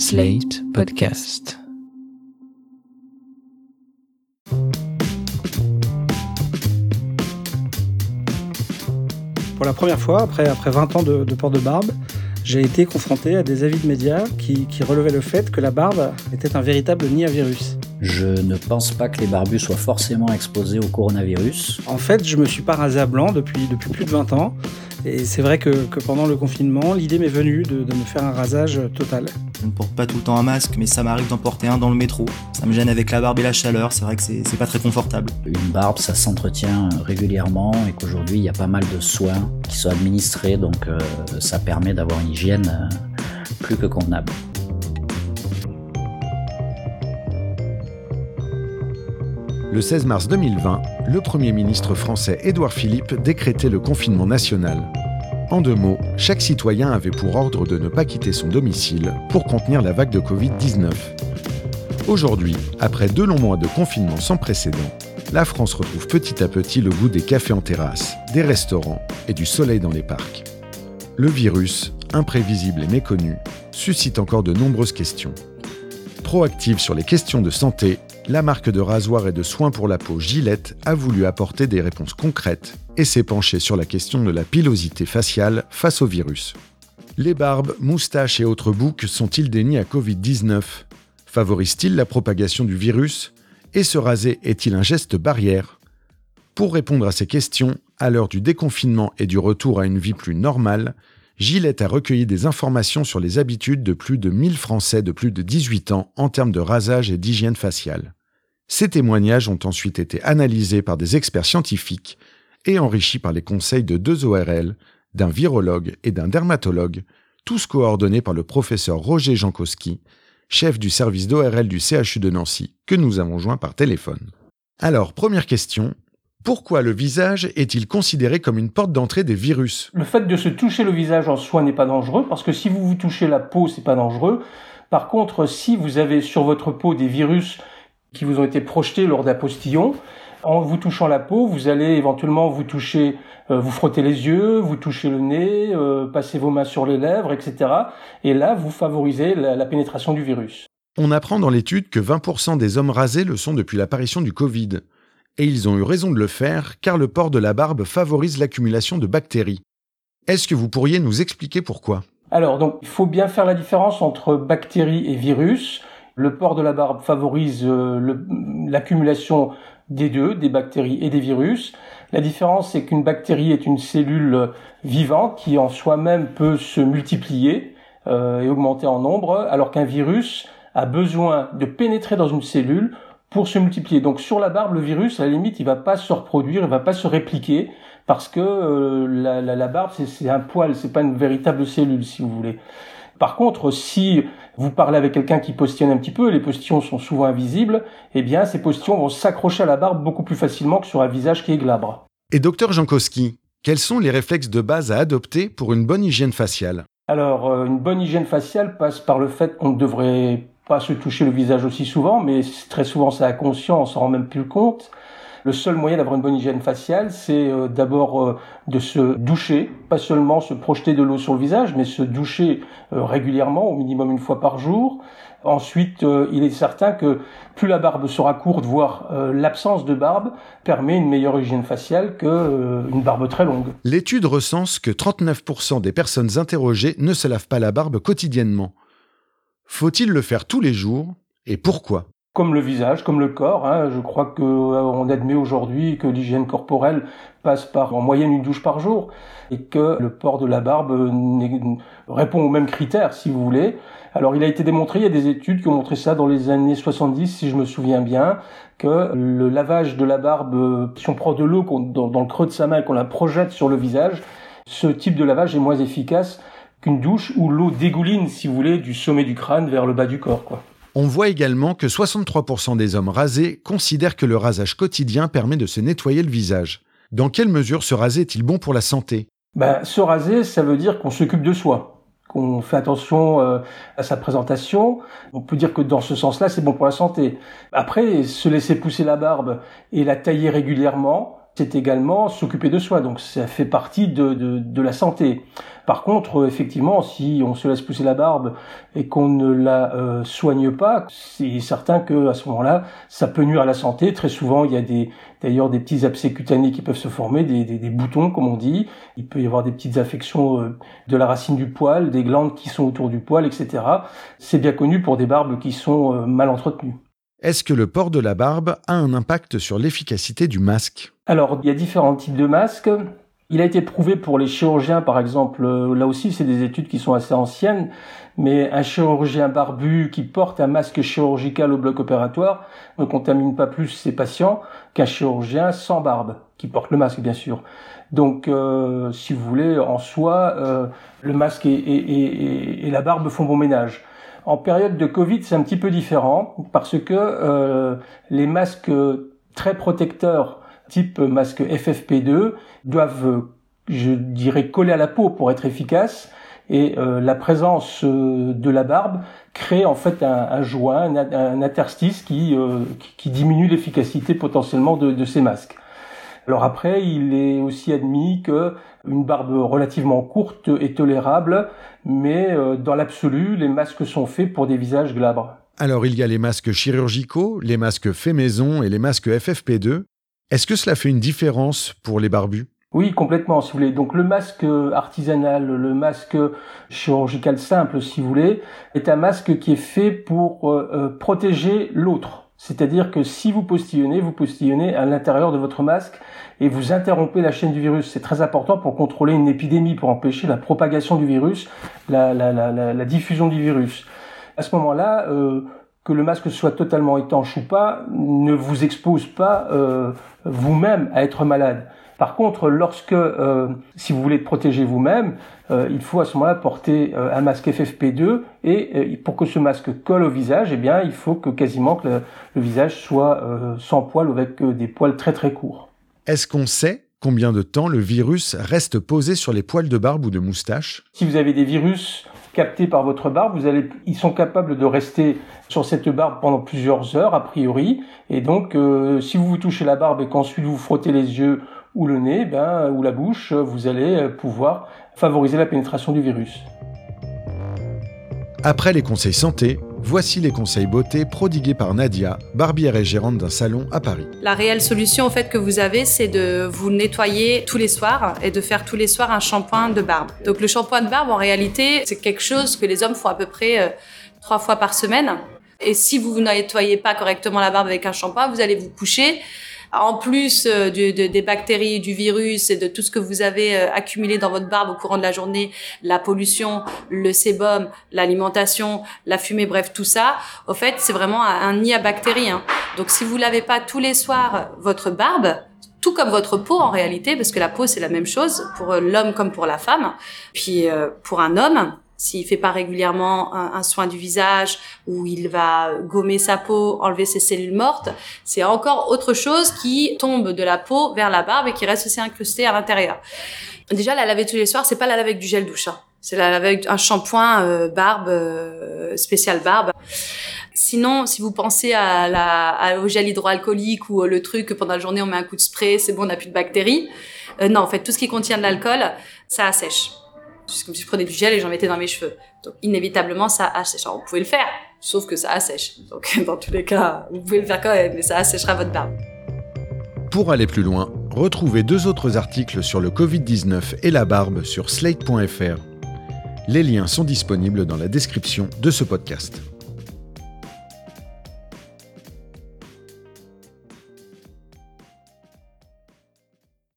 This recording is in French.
Slate Podcast. Pour la première fois, après, après 20 ans de, de port de barbe, j'ai été confronté à des avis de médias qui, qui relevaient le fait que la barbe était un véritable nid à virus. Je ne pense pas que les barbus soient forcément exposés au coronavirus. En fait, je me suis pas rasé à blanc depuis, depuis plus de 20 ans. Et c'est vrai que, que pendant le confinement, l'idée m'est venue de, de me faire un rasage total. Je ne porte pas tout le temps un masque, mais ça m'arrive d'en porter un dans le métro. Ça me gêne avec la barbe et la chaleur, c'est vrai que c'est pas très confortable. Une barbe, ça s'entretient régulièrement et qu'aujourd'hui, il y a pas mal de soins qui sont administrés, donc euh, ça permet d'avoir une hygiène euh, plus que convenable. Le 16 mars 2020, le Premier ministre français Édouard Philippe décrétait le confinement national. En deux mots, chaque citoyen avait pour ordre de ne pas quitter son domicile pour contenir la vague de Covid-19. Aujourd'hui, après deux longs mois de confinement sans précédent, la France retrouve petit à petit le goût des cafés en terrasse, des restaurants et du soleil dans les parcs. Le virus, imprévisible et méconnu, suscite encore de nombreuses questions. Proactive sur les questions de santé, la marque de rasoir et de soins pour la peau Gillette a voulu apporter des réponses concrètes et s'est penchée sur la question de la pilosité faciale face au virus. Les barbes, moustaches et autres boucs sont-ils des à Covid-19 Favorisent-ils la propagation du virus? Et se raser est-il un geste barrière? Pour répondre à ces questions, à l'heure du déconfinement et du retour à une vie plus normale, Gillette a recueilli des informations sur les habitudes de plus de 1000 Français de plus de 18 ans en termes de rasage et d'hygiène faciale. Ces témoignages ont ensuite été analysés par des experts scientifiques et enrichis par les conseils de deux ORL, d'un virologue et d'un dermatologue, tous coordonnés par le professeur Roger Jankowski, chef du service d'ORL du CHU de Nancy, que nous avons joint par téléphone. Alors, première question, pourquoi le visage est-il considéré comme une porte d'entrée des virus? Le fait de se toucher le visage en soi n'est pas dangereux parce que si vous vous touchez la peau, c'est pas dangereux. Par contre, si vous avez sur votre peau des virus qui vous ont été projetés lors d'un postillon, en vous touchant la peau, vous allez éventuellement vous toucher, euh, vous frotter les yeux, vous toucher le nez, euh, passer vos mains sur les lèvres, etc. Et là, vous favorisez la, la pénétration du virus. On apprend dans l'étude que 20% des hommes rasés le sont depuis l'apparition du Covid. Et ils ont eu raison de le faire car le port de la barbe favorise l'accumulation de bactéries. Est-ce que vous pourriez nous expliquer pourquoi? Alors, donc, il faut bien faire la différence entre bactéries et virus. Le port de la barbe favorise euh, l'accumulation des deux, des bactéries et des virus. La différence, c'est qu'une bactérie est une cellule vivante qui en soi-même peut se multiplier euh, et augmenter en nombre, alors qu'un virus a besoin de pénétrer dans une cellule pour se multiplier. Donc sur la barbe, le virus, à la limite, il va pas se reproduire, il va pas se répliquer parce que euh, la, la, barbe, c'est un poil, c'est pas une véritable cellule, si vous voulez. Par contre, si vous parlez avec quelqu'un qui postillonne un petit peu, et les postillons sont souvent invisibles, eh bien, ces postillons vont s'accrocher à la barbe beaucoup plus facilement que sur un visage qui est glabre. Et docteur Jankowski, quels sont les réflexes de base à adopter pour une bonne hygiène faciale? Alors, euh, une bonne hygiène faciale passe par le fait qu'on ne devrait pas se toucher le visage aussi souvent, mais très souvent c'est inconscient, on s'en rend même plus compte. Le seul moyen d'avoir une bonne hygiène faciale, c'est euh, d'abord euh, de se doucher, pas seulement se projeter de l'eau sur le visage, mais se doucher euh, régulièrement, au minimum une fois par jour. Ensuite, il est certain que plus la barbe sera courte, voire l'absence de barbe, permet une meilleure hygiène faciale que euh, une barbe très longue. L'étude recense que 39% des personnes interrogées ne se lavent pas la barbe quotidiennement. Faut-il le faire tous les jours? Et pourquoi? Comme le visage, comme le corps, hein, je crois que euh, on admet aujourd'hui que l'hygiène corporelle passe par en moyenne une douche par jour et que le port de la barbe euh, répond aux mêmes critères, si vous voulez. Alors, il a été démontré, il y a des études qui ont montré ça dans les années 70, si je me souviens bien, que le lavage de la barbe, euh, si on prend de l'eau dans, dans le creux de sa main et qu'on la projette sur le visage, ce type de lavage est moins efficace qu'une douche où l'eau dégouline, si vous voulez, du sommet du crâne vers le bas du corps, quoi. On voit également que 63% des hommes rasés considèrent que le rasage quotidien permet de se nettoyer le visage. Dans quelle mesure se raser est-il bon pour la santé? Ben, se raser, ça veut dire qu'on s'occupe de soi, qu'on fait attention euh, à sa présentation. On peut dire que dans ce sens-là, c'est bon pour la santé. Après, se laisser pousser la barbe et la tailler régulièrement, c'est également s'occuper de soi. Donc ça fait partie de, de, de la santé. Par contre, effectivement, si on se laisse pousser la barbe et qu'on ne la euh, soigne pas, c'est certain que à ce moment-là, ça peut nuire à la santé. Très souvent, il y a des d'ailleurs des petits abcès cutanés qui peuvent se former, des, des, des, boutons comme on dit. Il peut y avoir des petites affections euh, de la racine du poil, des glandes qui sont autour du poil, etc. C'est bien connu pour des barbes qui sont euh, mal entretenues. Est-ce que le port de la barbe a un impact sur l'efficacité du masque? Alors, il y a différents types de masques. Il a été prouvé pour les chirurgiens, par exemple, euh, là aussi c'est des études qui sont assez anciennes, mais un chirurgien barbu qui porte un masque chirurgical au bloc opératoire ne contamine pas plus ses patients qu'un chirurgien sans barbe, qui porte le masque bien sûr. Donc, euh, si vous voulez, en soi, euh, le masque et, la barbe font bon ménage. En période de Covid, c'est un petit peu différent parce que euh, les masques très protecteurs type masque FFP2 doivent, je dirais, coller à la peau pour être efficaces. Et euh, la présence euh, de la barbe crée en fait un, joint, un, interstice qui, qui, diminue l'efficacité potentiellement de, ces masques. Alors après, il est aussi admis que une barbe relativement courte est tolérable, mais dans l'absolu, les masques sont faits pour des visages glabres. Alors il y a les masques chirurgicaux, les masques faits maison et les masques FFP2. Est-ce que cela fait une différence pour les barbus? Oui, complètement, si vous voulez. Donc le masque artisanal, le masque chirurgical simple, si vous voulez, est un masque qui est fait pour euh, euh, protéger l'autre. C'est-à-dire que si vous postillonnez, vous postillonnez à l'intérieur de votre masque et vous interrompez la chaîne du virus. C'est très important pour contrôler une épidémie, pour empêcher la propagation du virus, la, diffusion du virus. À ce moment-là, euh, que le masque soit totalement étanche ou pas, ne vous expose pas euh, vous-même à être malade. Par contre, lorsque, euh, si vous voulez protéger vous-même, euh, il faut à ce moment-là porter euh, un masque FFP2 et pour que ce masque colle au visage, eh bien, il faut que quasiment que le, le visage soit sans poils ou avec des poils très très courts. Est-ce qu'on sait combien de temps le virus reste posé sur les poils de barbe ou de moustache? Si vous avez des virus captés par votre barbe, vous allez, ils sont capables de rester sur cette barbe pendant plusieurs heures a priori. Et donc, euh, si vous vous touchez la barbe et qu'ensuite vous frottez les yeux ou le nez, ben, ou la bouche, vous allez pouvoir favoriser la pénétration du virus. Après les conseils santé, Voici les conseils beauté prodigués par Nadia, barbière et gérante d'un salon à Paris. La réelle solution en fait que vous avez, c'est de vous nettoyer tous les soirs et de faire tous les soirs un shampoing de barbe. Donc le shampoing de barbe, en réalité, c'est quelque chose que les hommes font à peu près euh, trois fois par semaine. Et si vous ne nettoyez pas correctement la barbe avec un shampoing, vous allez vous coucher en plus euh, des bactéries, du virus et de tout ce que vous avez euh, accumulé dans votre barbe au courant de la journée, la pollution, le sébum, l'alimentation, la fumée, bref, tout ça, au fait, c'est vraiment un, nid à bactéries. Hein. Donc si vous lavez pas tous les soirs votre barbe, tout comme votre peau en réalité, parce que la peau c'est la même chose pour l'homme comme pour la femme. Puis euh, pour un homme, s'il fait pas régulièrement un, soin du visage ou il va gommer sa peau, enlever ses cellules mortes, c'est encore autre chose qui tombe de la peau vers la barbe et qui reste aussi incrusté à l'intérieur. Déjà, la laver tous les soirs, c'est pas la laver avec du gel douche. Hein. C'est la laver avec un shampoing euh, barbe euh, spécial barbe. Sinon, si vous pensez à la, au gel hydroalcoolique ou le truc que pendant la journée on met un coup de spray, c'est bon, on n'a plus de bactéries. Euh, non, en fait, tout ce qui contient de l'alcool, ça assèche. C'est comme si je prenais du gel et j'en mettais dans mes cheveux. Donc inévitablement ça assèche. Alors, vous pouvez le faire, sauf que ça assèche. Donc dans tous les cas, vous pouvez le faire quand même, mais ça assèchera votre barbe. Pour aller plus loin, retrouvez deux autres articles sur le Covid-19 et la barbe sur slate.fr. Les liens sont disponibles dans la description de ce podcast.